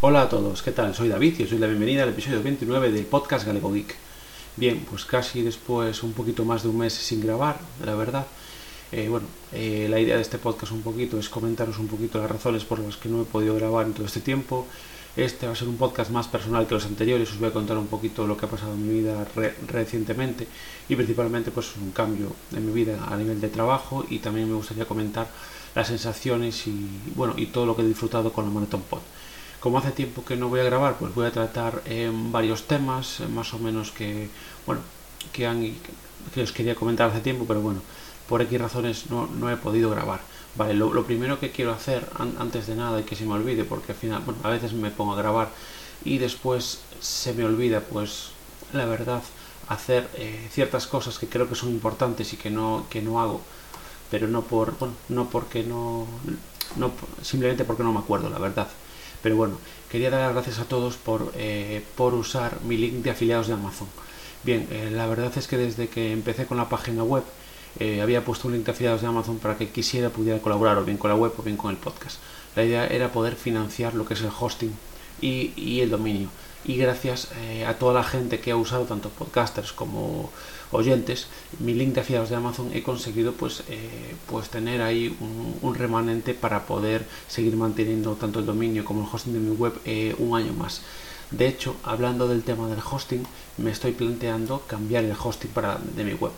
Hola a todos, ¿qué tal? Soy David y os doy la bienvenida al episodio 29 del podcast Galego Geek. Bien, pues casi después un poquito más de un mes sin grabar, la verdad. Eh, bueno, eh, la idea de este podcast un poquito es comentaros un poquito las razones por las que no he podido grabar en todo este tiempo. Este va a ser un podcast más personal que los anteriores, os voy a contar un poquito lo que ha pasado en mi vida recientemente y principalmente pues un cambio en mi vida a nivel de trabajo y también me gustaría comentar las sensaciones y bueno y todo lo que he disfrutado con la Marathon Pod. Como hace tiempo que no voy a grabar, pues voy a tratar en varios temas, más o menos que, bueno, que, han, que os quería comentar hace tiempo, pero bueno, por X razones no, no he podido grabar. Vale, lo, primero que quiero hacer antes de nada y que se me olvide, porque al final, bueno, a veces me pongo a grabar y después se me olvida, pues la verdad, hacer eh, ciertas cosas que creo que son importantes y que no, que no hago, pero no por, bueno, no porque no, no, simplemente porque no me acuerdo, la verdad. Pero bueno, quería dar las gracias a todos por, eh, por usar mi link de afiliados de Amazon. Bien, eh, la verdad es que desde que empecé con la página web eh, había puesto un link de afiliados de Amazon para que quisiera pudiera colaborar o bien con la web o bien con el podcast. La idea era poder financiar lo que es el hosting y, y el dominio. Y gracias a toda la gente que ha usado, tanto podcasters como oyentes, mi link de afiliados de Amazon he conseguido pues, eh, pues tener ahí un, remanente para poder seguir manteniendo tanto el dominio como el hosting de mi web eh, un año más. De hecho, hablando del tema del hosting, me estoy planteando cambiar el hosting para, de mi web.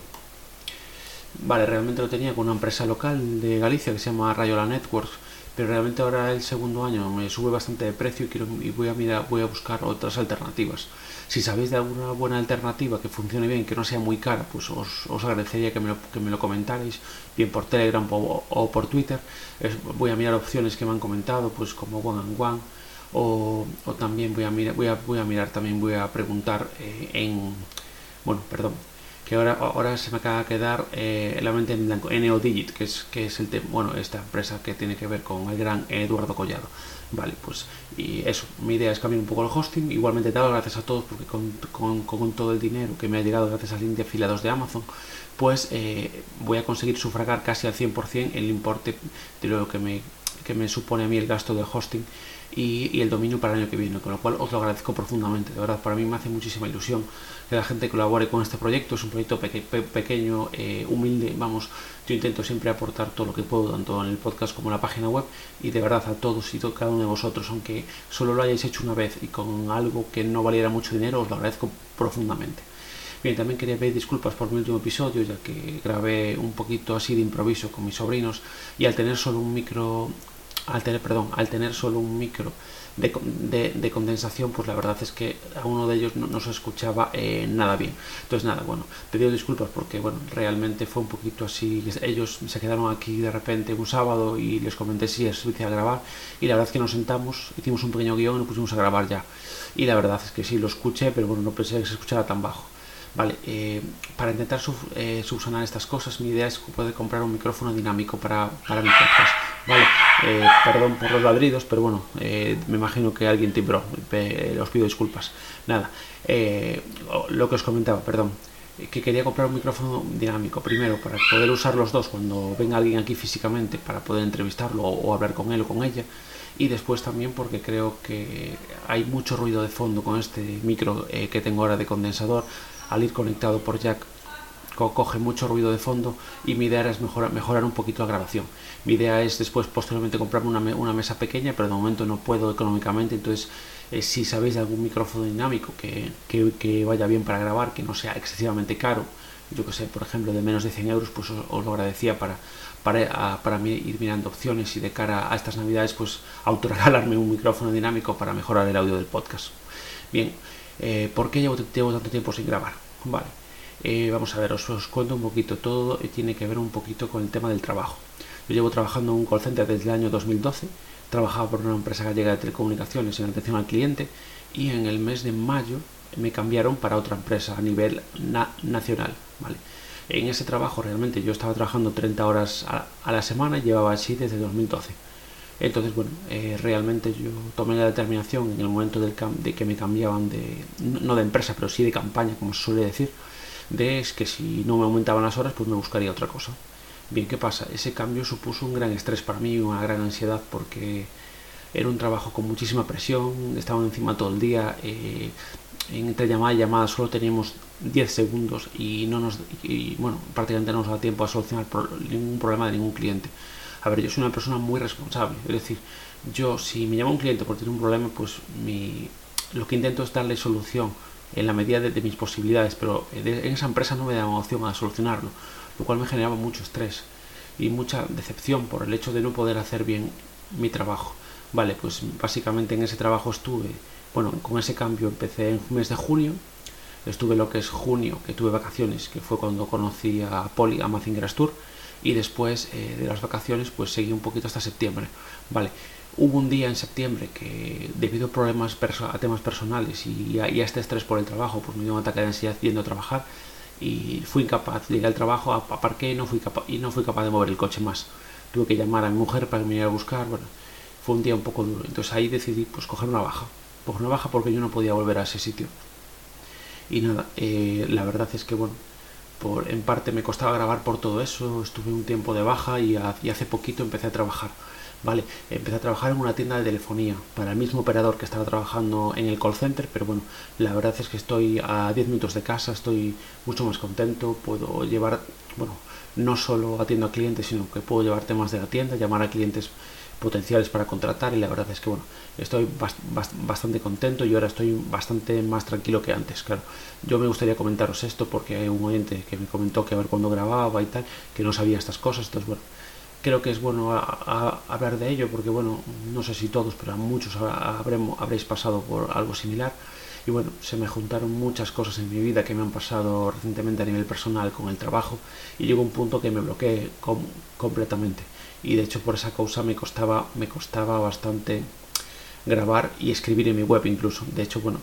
Vale, realmente lo tenía con una empresa local de Galicia que se llama Rayola Networks pero realmente ahora el segundo año me sube bastante de precio y, quiero, y voy, a mirar, voy a buscar otras alternativas. Si sabéis de alguna buena alternativa que funcione bien, que no sea muy cara, pues os, os agradecería que me, lo, que me lo comentarais, bien por Telegram o, por Twitter. voy a mirar opciones que me han comentado, pues como One and One, o, o también voy a, mirar, voy, a, voy a mirar, también voy a preguntar eh, en, bueno, perdón, que ahora, ahora se me acaba de quedar eh, la mente en blanco, Neodigit, que es, que es el bueno, esta empresa que tiene que ver con el gran Eduardo Collado. Vale, pues y eso, mi idea es cambiar un poco el hosting. Igualmente, dado gracias a todos, porque con, con, con, todo el dinero que me ha llegado gracias al link de afiliados de Amazon, pues eh, voy a conseguir sufragar casi al 100% el importe de lo que me, que me supone a mí el gasto de hosting y, el dominio para el año que viene, con lo cual os lo agradezco profundamente. De verdad, para mí me hace muchísima ilusión que la gente colabore con este proyecto. Es un proyecto pequeño, eh, humilde. Vamos, yo intento siempre aportar todo lo que puedo, tanto en el podcast como en la página web. Y de verdad, a todos y a cada uno de vosotros, aunque solo lo hayáis hecho una vez y con algo que no valiera mucho dinero, os lo agradezco profundamente. Bien, también quería pedir disculpas por mi último episodio, ya que grabé un poquito así de improviso con mis sobrinos y al tener solo un micro al tener, perdón, al tener solo un micro de, de, condensación, pues la verdad es que a uno de ellos no, se escuchaba eh, nada bien. Entonces nada, bueno, pido disculpas porque bueno, realmente fue un poquito así, ellos se quedaron aquí de repente un sábado y les comenté si es a grabar y la verdad es que nos sentamos, hicimos un pequeño guion y nos pusimos a grabar ya. Y la verdad es que sí, lo escuché, pero bueno, no pensé que se escuchara tan bajo. Vale, eh, para intentar eh, subsanar estas cosas, mi idea es poder comprar un micrófono dinámico para, mi podcast. Eh, perdón por los ladridos, pero bueno, me imagino que alguien timbró. os pido disculpas. Nada, lo que os comentaba, perdón que quería comprar un micrófono dinámico primero para poder usar los dos cuando venga alguien aquí físicamente para poder entrevistarlo o, hablar con él o con ella y después también porque creo que hay mucho ruido de fondo con este micro que tengo ahora de condensador al ir conectado por jack coge mucho ruido de fondo y mi idea es mejorar un poquito la grabación. Mi idea es después posteriormente comprarme una, mesa pequeña, pero de momento no puedo económicamente, entonces eh, si sabéis de algún micrófono dinámico que, vaya bien para grabar, que no sea excesivamente caro, yo que sé, por ejemplo, de menos de 100 euros, pues os, lo agradecía para, ir mirando opciones y de cara a estas navidades, pues autoregalarme un micrófono dinámico para mejorar el audio del podcast. Bien, eh, ¿Por qué llevo, tanto tiempo sin grabar? Vale, eh, vamos a ver, os, cuento un poquito. Todo tiene que ver un poquito con el tema del trabajo. Yo llevo trabajando en un call center desde el año 2012. Trabajaba por una empresa gallega de telecomunicaciones en atención al cliente y en el mes de mayo me cambiaron para otra empresa a nivel nacional. ¿vale? En ese trabajo realmente yo estaba trabajando 30 horas a, la semana y llevaba así desde 2012 entonces, bueno, eh, realmente yo tomé la determinación en el momento de que me cambiaban de, no de empresa, pero sí de campaña, como se suele decir, de que si no me aumentaban las horas, pues me buscaría otra cosa. Bien, ¿qué pasa? Ese cambio supuso un gran estrés para mí, una gran ansiedad, porque era un trabajo con muchísima presión, estaban encima todo el día, eh, entre llamada y llamada solo teníamos 10 segundos y no nos y, bueno prácticamente no nos da tiempo a solucionar ningún problema de ningún cliente a ver yo soy una persona muy responsable es decir yo si me llama un cliente por tener un problema pues mi, lo que intento es darle solución en la medida de, mis posibilidades pero en esa empresa no me da opción a solucionarlo lo cual me generaba mucho estrés y mucha decepción por el hecho de no poder hacer bien mi trabajo vale pues básicamente en ese trabajo estuve bueno, con ese cambio empecé en mes de junio, estuve lo que es junio, que tuve vacaciones, que fue cuando conocí a Poli, a Mazingeras Tour, y después eh, de las vacaciones pues seguí un poquito hasta septiembre. Vale, hubo un día en septiembre que debido a problemas a temas personales y a, este estrés por el trabajo, pues me dio un ataque de ansiedad yendo a trabajar y fui incapaz, llegué al trabajo, aparqué no fui y no fui capaz de mover el coche más. Tuve que llamar a mi mujer para que me viniera a buscar, bueno, fue un día un poco duro. Entonces ahí decidí pues coger una baja pues una baja porque yo no podía volver a ese sitio. Y nada, eh, la verdad es que bueno, por, en parte me costaba grabar por todo eso, estuve un tiempo de baja y, hace poquito empecé a trabajar. Vale, empecé a trabajar en una tienda de telefonía para el mismo operador que estaba trabajando en el call center, pero bueno, la verdad es que estoy a 10 minutos de casa, estoy mucho más contento, puedo llevar, bueno, no solo atiendo a clientes, sino que puedo llevar temas de la tienda, llamar a clientes potenciales para contratar y la verdad es que bueno, estoy bastante contento y ahora estoy bastante más tranquilo que antes, claro. Yo me gustaría comentaros esto porque hay un oyente que me comentó que a ver cuándo grababa y tal, que no sabía estas cosas, entonces bueno, creo que es bueno hablar de ello porque bueno, no sé si todos, pero a muchos habremos, habréis pasado por algo similar y bueno, se me juntaron muchas cosas en mi vida que me han pasado recientemente a nivel personal con el trabajo y llegó un punto que me bloqueé completamente y de hecho por esa causa me costaba, me costaba bastante grabar y escribir en mi web incluso. De hecho, bueno,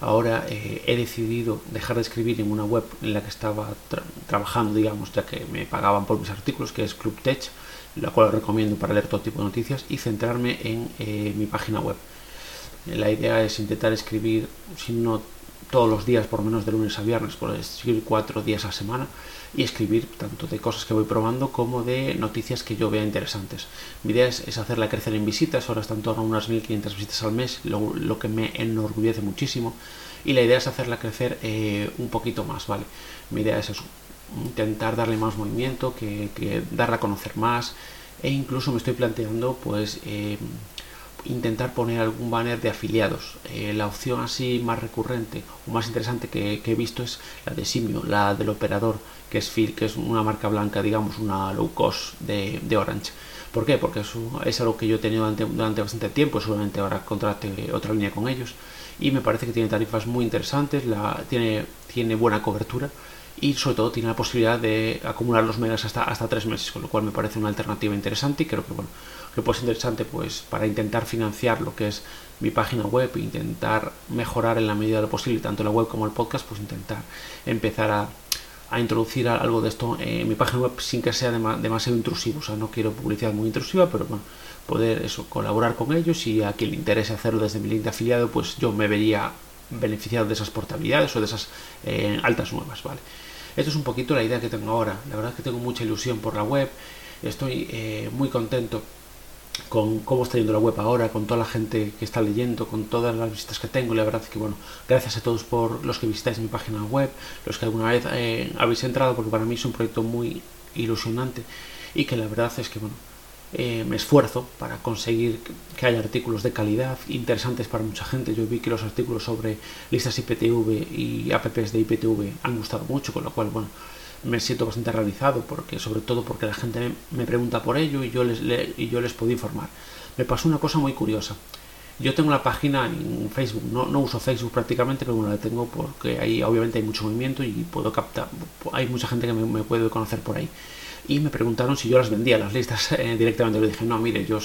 ahora eh, he decidido dejar de escribir en una web en la que estaba trabajando, digamos, ya que me pagaban por mis artículos, que es Club Tech, la cual recomiendo para leer todo tipo de noticias, y centrarme en eh, mi página web. La idea es intentar escribir, si no todos los días, por menos de lunes a viernes, por escribir cuatro días a semana y escribir tanto de cosas que voy probando como de noticias que yo vea interesantes. Mi idea es, hacerla crecer en visitas, ahora está en torno a unas 1500 visitas al mes, lo, que me enorgullece muchísimo. Y la idea es hacerla crecer eh, un poquito más, ¿vale? Mi idea es eso, intentar darle más movimiento, que, que darla a conocer más e incluso me estoy planteando pues eh, intentar poner algún banner de afiliados. Eh, la opción así más recurrente o más interesante que, he visto es la de Simio, la del operador, que es Phil, que es una marca blanca, digamos, una low cost de, Orange. ¿Por qué? Porque eso es algo que yo he tenido durante, bastante tiempo, solamente ahora contrate otra línea con ellos y me parece que tiene tarifas muy interesantes, la, tiene, tiene buena cobertura y sobre todo tiene la posibilidad de acumular los megas hasta, hasta tres meses, con lo cual me parece una alternativa interesante y creo que bueno, que puede ser interesante pues para intentar financiar lo que es mi página web, intentar mejorar en la medida de lo posible tanto la web como el podcast, pues intentar empezar a, a introducir algo de esto en mi página web sin que sea demasiado intrusivo, o sea, no quiero publicidad muy intrusiva, pero bueno, poder eso, colaborar con ellos y a quien le interese hacerlo desde mi link de afiliado, pues yo me vería beneficiado de esas portabilidades o de esas eh, altas nuevas, ¿vale? Esto es un poquito la idea que tengo ahora, la verdad es que tengo mucha ilusión por la web, estoy eh, muy contento con cómo está yendo la web ahora, con toda la gente que está leyendo, con todas las visitas que tengo. La verdad es que, bueno, gracias a todos por los que visitáis mi página web, los que alguna vez eh, habéis entrado, porque para mí es un proyecto muy ilusionante y que la verdad es que, bueno, eh, me esfuerzo para conseguir que haya artículos de calidad interesantes para mucha gente. Yo vi que los artículos sobre listas IPTV y apps de IPTV han gustado mucho, con lo cual, bueno, me siento bastante realizado, porque sobre todo porque la gente me, pregunta por ello y yo les, y yo les puedo informar. Me pasó una cosa muy curiosa. Yo tengo la página en Facebook, no, no uso Facebook prácticamente, pero bueno, la tengo porque ahí obviamente hay mucho movimiento y puedo captar, hay mucha gente que me, puede conocer por ahí. Y me preguntaron si yo las vendía, las listas eh, directamente. Le dije, no, mire, yo,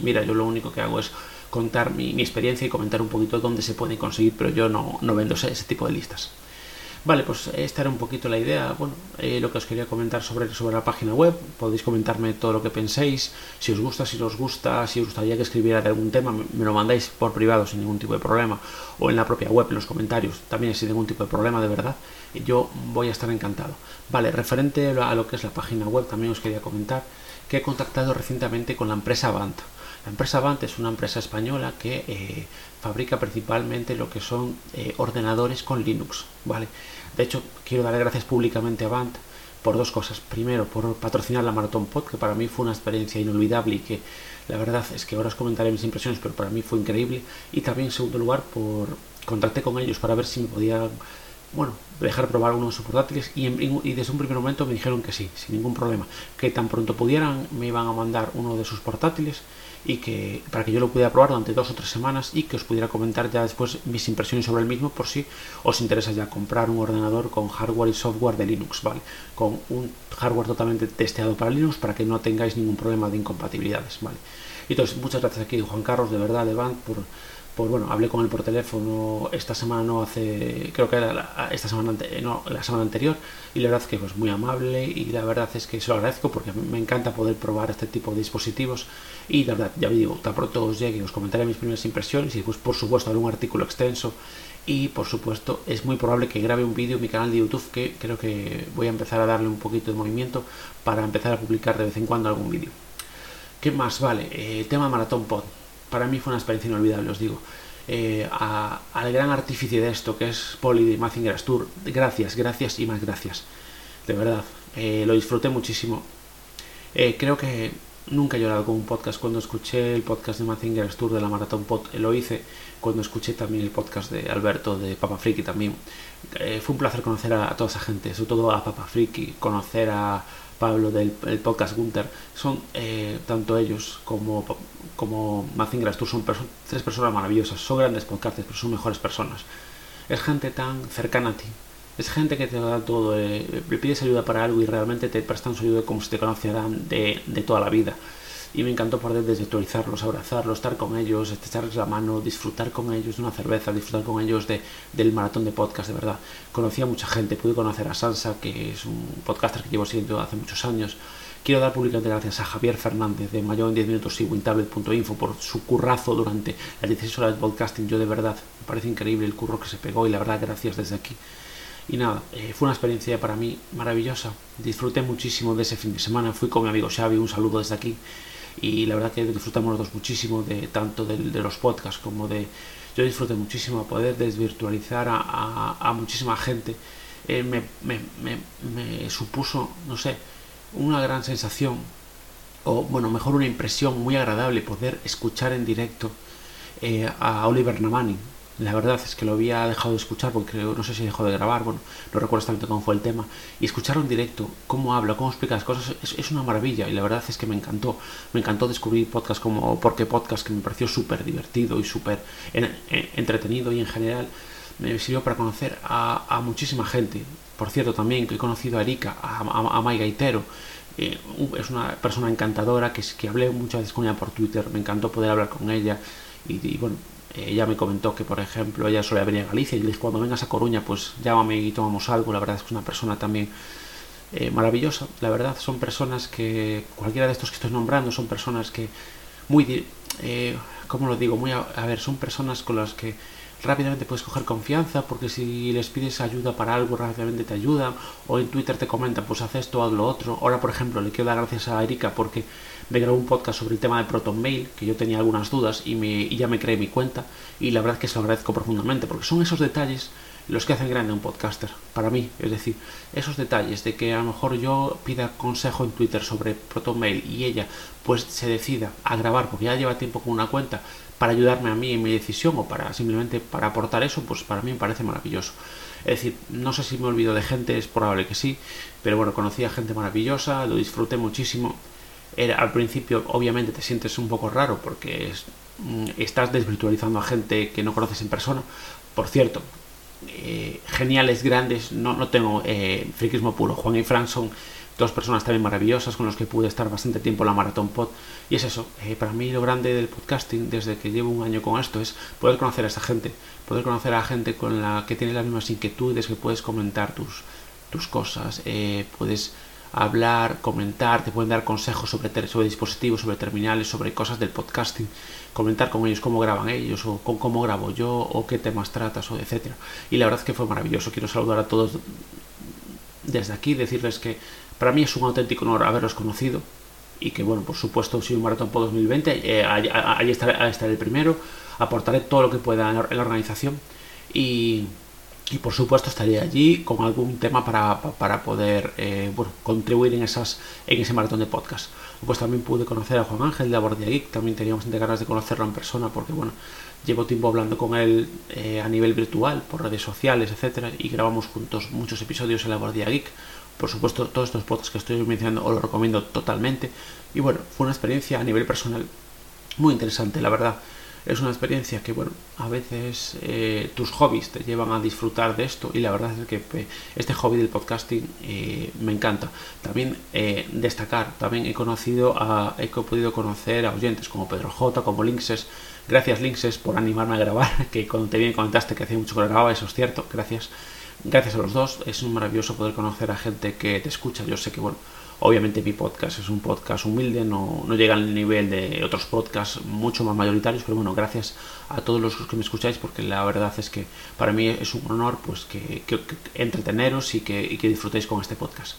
mira, yo lo único que hago es contar mi, experiencia y comentar un poquito dónde se puede conseguir, pero yo no, no vendo ese tipo de listas. Vale, pues esta era un poquito la idea, bueno, eh, lo que os quería comentar sobre, sobre la página web. Podéis comentarme todo lo que penséis, si os gusta, si os gusta, si os gustaría que escribiera de algún tema, me, lo mandáis por privado sin ningún tipo de problema, o en la propia web, en los comentarios, también sin ningún tipo de problema, de verdad. Yo voy a estar encantado. Vale, referente a lo que es la página web, también os quería comentar que he contactado recientemente con la empresa Avant. La empresa Avant es una empresa española que eh, fabrica principalmente lo que son eh, ordenadores con Linux, ¿vale? De hecho, quiero dar gracias públicamente a Avant por dos cosas. Primero, por patrocinar la Maratón Pod, que para mí fue una experiencia inolvidable y que la verdad es que ahora os comentaré mis impresiones, pero para mí fue increíble. Y también, en segundo lugar, por contacté con ellos para ver si me podía bueno, dejar probar uno de sus portátiles y, y, desde un primer momento me dijeron que sí, sin ningún problema, que tan pronto pudieran me iban a mandar uno de sus portátiles y que para que yo lo pudiera probar durante dos o tres semanas y que os pudiera comentar ya después mis impresiones sobre el mismo por si os interesa ya comprar un ordenador con hardware y software de Linux, ¿vale? Con un hardware totalmente testeado para Linux para que no tengáis ningún problema de incompatibilidades, ¿vale? Entonces, muchas gracias aquí Juan Carlos, de verdad, de Band, por, por bueno, hablé con él por teléfono esta semana, no hace, creo que era la, esta semana, no, la semana anterior, y la verdad es que pues muy amable y la verdad es que se lo agradezco porque me encanta poder probar este tipo de dispositivos y la verdad, ya digo, tan pronto os llegue, os comentaré mis primeras impresiones y pues por supuesto haré un artículo extenso y por supuesto es muy probable que grabe un vídeo en mi canal de YouTube que creo que voy a empezar a darle un poquito de movimiento para empezar a publicar de vez en cuando algún vídeo. ¿Qué más? Vale, tema Maratón Pod. Para mí fue una experiencia inolvidable, os digo. Eh, al gran artífice de esto, que es Poli de Mazinger Tour, gracias, gracias y más gracias. De verdad, eh, lo disfruté muchísimo. creo que nunca he llorado con un podcast. Cuando escuché el podcast de Mazinger Tour de la Maratón Pod, lo hice. Cuando escuché también el podcast de Alberto de Papa Friki también. fue un placer conocer a, a, toda esa gente, sobre todo a Papa Friki, conocer a Pablo del podcast Gunter, son eh, tanto ellos como, como Mazinger tú son tres personas maravillosas, son grandes podcasters, pero son mejores personas. Es gente tan cercana a ti, es gente que te da todo, eh, le pides ayuda para algo y realmente te prestan su ayuda como si te conocieran de, de toda la vida y me encantó poder desvirtualizarlos, abrazarlos, estar con ellos, estrecharles la mano, disfrutar con ellos de una cerveza, disfrutar con ellos de, del maratón de podcast, de verdad. Conocí a mucha gente, pude conocer a Sansa, que es un podcaster que llevo siguiendo hace muchos años. Quiero dar públicamente gracias a Javier Fernández de Mayor en 10 minutos y wintablet.info por su currazo durante las 16 horas de podcasting. Yo de verdad, me parece increíble el curro que se pegó y la verdad gracias desde aquí. Y nada, eh, fue una experiencia para mí maravillosa. Disfruté muchísimo de ese fin de semana. Fui con mi amigo Xavi, un saludo desde aquí y la verdad que disfrutamos los dos muchísimo de tanto de, los podcasts como de yo disfruté muchísimo poder desvirtualizar a, muchísima gente. Eh, me, me, me, supuso no sé una gran sensación o bueno mejor una impresión muy agradable poder escuchar en directo eh, a Oliver Namani la verdad es que lo había dejado de escuchar porque no sé si dejó de grabar, bueno, no recuerdo exactamente cómo fue el tema. Y escucharlo en directo, cómo habla, cómo explica las cosas, es, una maravilla. Y la verdad es que me encantó. Me encantó descubrir podcasts como Porque Podcast, que me pareció súper divertido y súper entretenido y en general me sirvió para conocer a, muchísima gente. Por cierto, también que he conocido a Erika, a, a, Mai Gaitero. Eh, es una persona encantadora que, que hablé muchas veces con ella por Twitter. Me encantó poder hablar con ella. y bueno, ella me comentó que, por ejemplo, ella solía venir a Galicia y le cuando vengas a Coruña, pues llámame y tomamos algo. La verdad es que es una persona también eh, maravillosa. La verdad, son personas que, cualquiera de estos que estoy nombrando, son personas que muy, eh, ¿cómo lo digo? Muy, a, a ver, son personas con las que rápidamente puedes coger confianza porque si les pides ayuda para algo rápidamente te ayudan o en Twitter te comentan pues haz esto, haz lo otro. Ahora por ejemplo le quiero dar gracias a Erika porque me grabó un podcast sobre el tema de Proton Mail que yo tenía algunas dudas y, me, y ya me creé mi cuenta y la verdad es que se lo agradezco profundamente porque son esos detalles los que hacen grande un podcaster, para mí, es decir, esos detalles de que a lo mejor yo pida consejo en Twitter sobre ProtonMail y ella pues se decida a grabar porque ya lleva tiempo con una cuenta para ayudarme a mí en mi decisión o para simplemente para aportar eso, pues para mí me parece maravilloso. Es decir, no sé si me olvido de gente, es probable que sí, pero bueno, conocí a gente maravillosa, lo disfruté muchísimo. Era, al principio, obviamente, te sientes un poco raro porque mm, estás desvirtualizando a gente que no conoces en persona. Por cierto, eh, geniales, grandes, no, no tengo eh, puro. Juan y Frank son dos personas también maravillosas con los que pude estar bastante tiempo en la Maratón Pod. Y es eso, eh, para mí lo grande del podcasting desde que llevo un año con esto es poder conocer a esa gente, poder conocer a gente con la que tiene las mismas inquietudes, que puedes comentar tus, tus cosas, puedes hablar, comentar, te pueden dar consejos sobre, sobre dispositivos, sobre terminales, sobre cosas del podcasting, comentar con ellos cómo graban ellos, o con cómo grabo yo, o qué temas tratas, o etcétera. Y la verdad es que fue maravilloso. Quiero saludar a todos desde aquí, decirles que para mí es un auténtico honor haberlos conocido y que, bueno, por supuesto, si un maratón por 2020, eh, allí, estaré, el primero, aportaré todo lo que pueda en la, organización y, y, por supuesto, estaré allí con algún tema para, para poder eh, contribuir en, esas, en ese maratón de podcast. Pues también pude conocer a Juan Ángel de Abordia Geek, también teníamos ganas de conocerlo en persona porque, bueno, llevo tiempo hablando con él eh, a nivel virtual, por redes sociales, etcétera, y grabamos juntos muchos episodios en la Abordia Geek por supuesto, todos estos podcasts que estoy mencionando os los recomiendo totalmente. Y bueno, fue una experiencia a nivel personal muy interesante, la verdad. Es una experiencia que, bueno, a veces eh, tus hobbies te llevan a disfrutar de esto y la verdad es que eh, este hobby del podcasting eh, me encanta. También destacar, también he conocido a, he podido conocer a oyentes como Pedro J, como Linkses. Gracias Linkses por animarme a grabar, que cuando te bien comentaste que hacía mucho que grababa, eso es cierto, gracias gracias a los dos es maravilloso poder conocer a gente que te escucha. Yo sé que, bueno, obviamente mi podcast es un podcast humilde, no, no llega al nivel de otros podcasts mucho más mayoritarios, pero bueno, gracias a todos los que me escucháis, porque la verdad es que para mí es un honor pues que, entreteneros y que, disfrutéis con este podcast.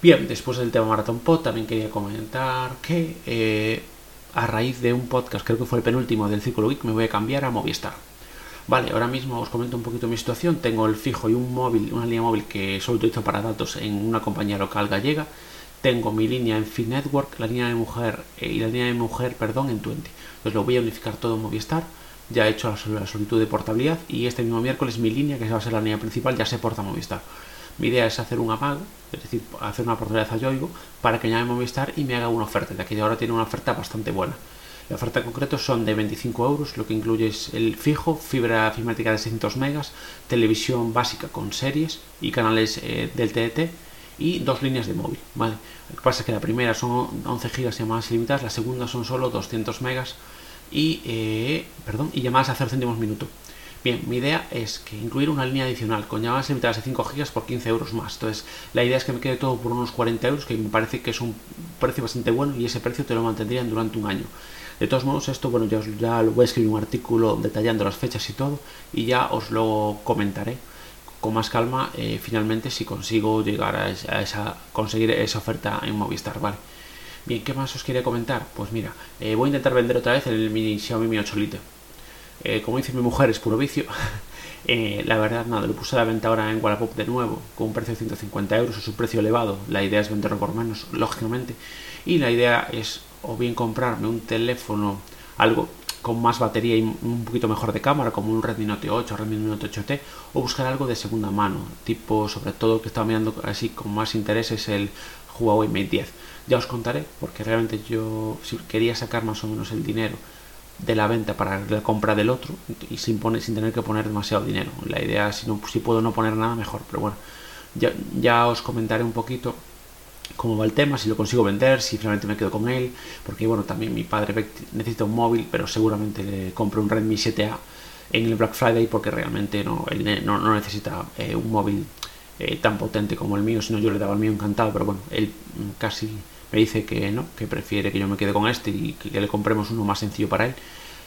Bien, después del tema Marathon Pod, también quería comentar que eh, a raíz de un podcast, creo que fue el penúltimo del Círculo Week, me voy a cambiar a Movistar. Vale, ahora mismo os comento un poquito mi situación. Tengo el fijo y un móvil, una línea móvil que solo utilizo para datos en una compañía local gallega. Tengo mi línea en Fin Network, la línea de mujer eh, y la línea de mujer, perdón, en Twenty. Pues lo voy a unificar todo en Movistar. Ya he hecho la solicitud de portabilidad y este mismo miércoles mi línea, que va a ser la línea principal, ya se porta a Movistar. Mi idea es hacer un amago, es decir, hacer una portabilidad a Yoigo para que llame Movistar y me haga una oferta, ya que ahora tiene una oferta bastante buena. La oferta concreto son de 25 euros, lo que incluye es el fijo, fibra fibrática de 600 megas, televisión básica con series y canales eh, del TDT y dos líneas de móvil. ¿vale? Lo que pasa es que la primera son 11 gigas llamadas ilimitadas, la segunda son solo 200 megas y, eh, perdón, y llamadas a 0 céntimos minuto. Bien, mi idea es que incluir una línea adicional con llamadas ilimitadas de 5 gigas por 15 euros más. Entonces, la idea es que me quede todo por unos 40 euros, que me parece que es un precio bastante bueno y ese precio te lo mantendrían durante un año. De todos modos, esto, bueno, ya, ya voy a escribir un artículo detallando las fechas y todo, y ya os lo comentaré con más calma eh, finalmente si consigo llegar a esa, conseguir esa oferta en Movistar, ¿vale? Bien, ¿qué más os quería comentar? Pues mira, eh, voy a intentar vender otra vez el mini Xiaomi Mi 8 Lite. Eh, como dice mi mujer, es puro vicio. la verdad, nada, lo puse a la venta ahora en Wallapop de nuevo, con un precio de 150 euros, es un precio elevado. La idea es venderlo por menos, lógicamente. Y la idea es o bien comprarme un teléfono, algo con más batería y un poquito mejor de cámara, como un Redmi Note 8, Redmi Note 8T, o buscar algo de segunda mano, tipo, sobre todo que estaba mirando así con más interés es el Huawei Mate 10. Ya os contaré, porque realmente yo quería sacar más o menos el dinero de la venta para la compra del otro y sin, poner, sin tener que poner demasiado dinero. La idea, si, no, si puedo no poner nada, mejor, pero bueno, ya, ya os comentaré un poquito cómo va el tema, si lo consigo vender, si finalmente me quedo con él, porque bueno, también mi padre necesita un móvil, pero seguramente le compro un Redmi 7A en el Black Friday porque realmente no, él no, necesita eh, un móvil eh, tan potente como el mío, si no yo le daba el mío encantado, pero bueno, él casi me dice que no, que prefiere que yo me quede con este y que le compremos uno más sencillo para él,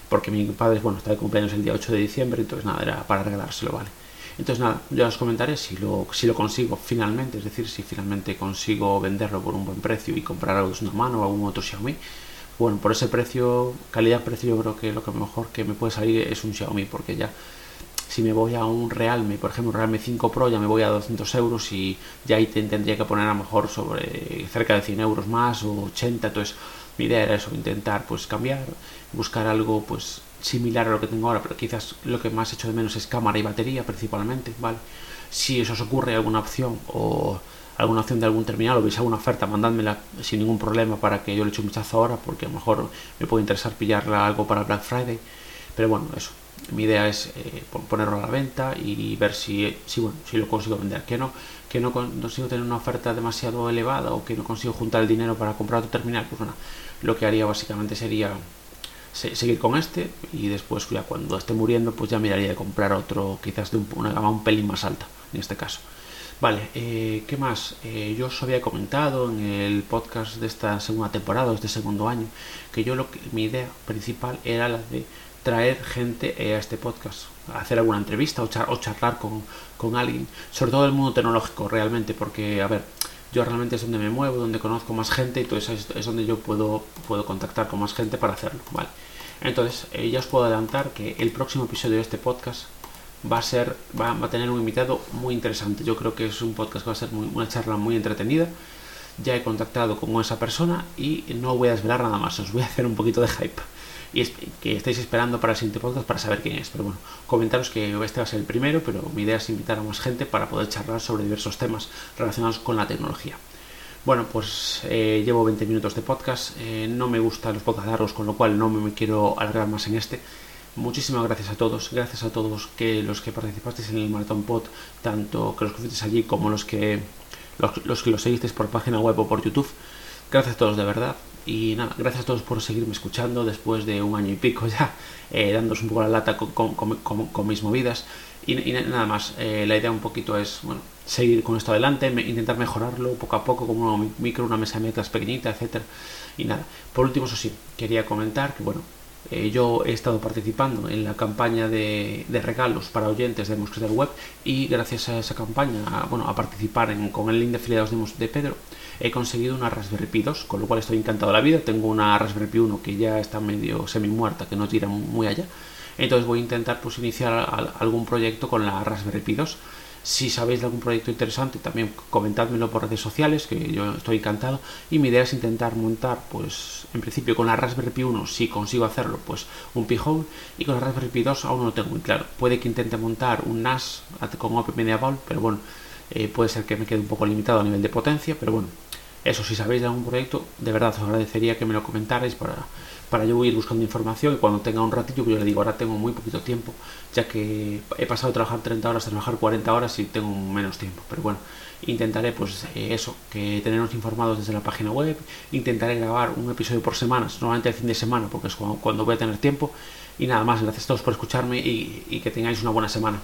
porque mi padre, bueno, está de cumpleaños el día 8 de diciembre, entonces nada, era para regalárselo, ¿vale? Entonces nada, ya os comentaré si lo, si lo consigo finalmente, es decir, si finalmente consigo venderlo por un buen precio y comprar algo de una mano o algún otro Xiaomi. Bueno, por ese precio, calidad-precio, yo creo que lo que mejor que me puede salir es un Xiaomi, porque ya si me voy a un Realme, por ejemplo, un Realme 5 Pro, ya me voy a 200 euros y ya ahí tendría que poner a lo mejor sobre cerca de 100 euros más o 80. Entonces, mi idea era eso, intentar pues cambiar, buscar algo pues similar a lo que tengo ahora, pero quizás lo que más hecho de menos es cámara y batería principalmente, ¿vale? Si eso os ocurre alguna opción o alguna opción de algún terminal o veis alguna oferta, mandádmela sin ningún problema para que yo le eche un vistazo ahora, porque a lo mejor me puede interesar pillarla algo para Black Friday. Pero bueno, eso. Mi idea es eh, ponerlo a la venta y ver si, si, bueno, si lo consigo vender. Que no, que no consigo tener una oferta demasiado elevada o que no consigo juntar el dinero para comprar otro terminal, pues bueno, lo que haría básicamente sería seguir con este y después ya cuando esté muriendo pues ya miraría de comprar otro quizás de una gama un pelín más alta en este caso. Vale eh, qué más eh, yo os había comentado en el podcast de esta segunda temporada de este segundo año que yo lo que mi idea principal era la de traer gente a este podcast hacer alguna entrevista o, charlar con, con alguien sobre todo el mundo tecnológico realmente porque a ver yo realmente es donde me muevo, donde conozco más gente y todo eso es, donde yo puedo, puedo contactar con más gente para hacerlo, ¿vale? Entonces, eh, ya os puedo adelantar que el próximo episodio de este podcast va a ser, va, a tener un invitado muy interesante. Yo creo que es un podcast que va a ser una charla muy entretenida. Ya he contactado con esa persona y no voy a desvelar nada más, os voy a hacer un poquito de hype. Y que estáis esperando para el siguiente podcast para saber quién es. Pero bueno, comentaros que este va a ser el primero, pero mi idea es invitar a más gente para poder charlar sobre diversos temas relacionados con la tecnología. Bueno, pues eh, llevo 20 minutos de podcast. Eh, no me gustan los podcasts largos, con lo cual no me quiero alargar más en este. Muchísimas gracias a todos, gracias a todos que los que participasteis en el Maratón Pod, tanto que los que allí como los que los, que lo seguisteis por página web o por YouTube. Gracias a todos de verdad. Y nada, gracias a todos por seguirme escuchando después de un año y pico ya, eh, dándos un poco la lata con, mis movidas. Y, nada más, eh, la idea un poquito es, bueno, seguir con esto adelante, intentar mejorarlo poco a poco, como un micro, una mesa de metas pequeñita, etcétera Y nada, por último, eso sí, quería comentar que, bueno, eh, yo he estado participando en la campaña de, regalos para oyentes de del Web y gracias a esa campaña, bueno, a participar con el link de afiliados de, de, Pedro, he conseguido una Raspberry Pi 2, con lo cual estoy encantado de la vida. Tengo una Raspberry Pi 1 que ya está medio semi muerta, que no tira muy allá. Entonces voy a intentar pues iniciar algún proyecto con la Raspberry Pi 2 si sabéis de algún proyecto interesante, también comentádmelo por redes sociales, que yo estoy encantado. Y mi idea es intentar montar, pues, en principio con la Raspberry Pi 1, si consigo hacerlo, pues un Pi-hole. Y con la Raspberry Pi 2 aún no lo tengo muy claro. Puede que intente montar un NAS con Open Media pero bueno, eh, puede ser que me quede un poco limitado a nivel de potencia. Pero bueno, eso, si sabéis de algún proyecto, de verdad os agradecería que me lo comentarais para para yo ir buscando información y cuando tenga un ratito, que yo le digo, ahora tengo muy poquito tiempo, ya que he pasado de trabajar 30 horas a trabajar 40 horas y tengo menos tiempo. Pero bueno, intentaré pues eh, eso, que tenernos informados desde la página web, intentaré grabar un episodio por semana, normalmente el fin de semana, porque es cuando, voy a tener tiempo. Y nada más, gracias a todos por escucharme y que tengáis una buena semana.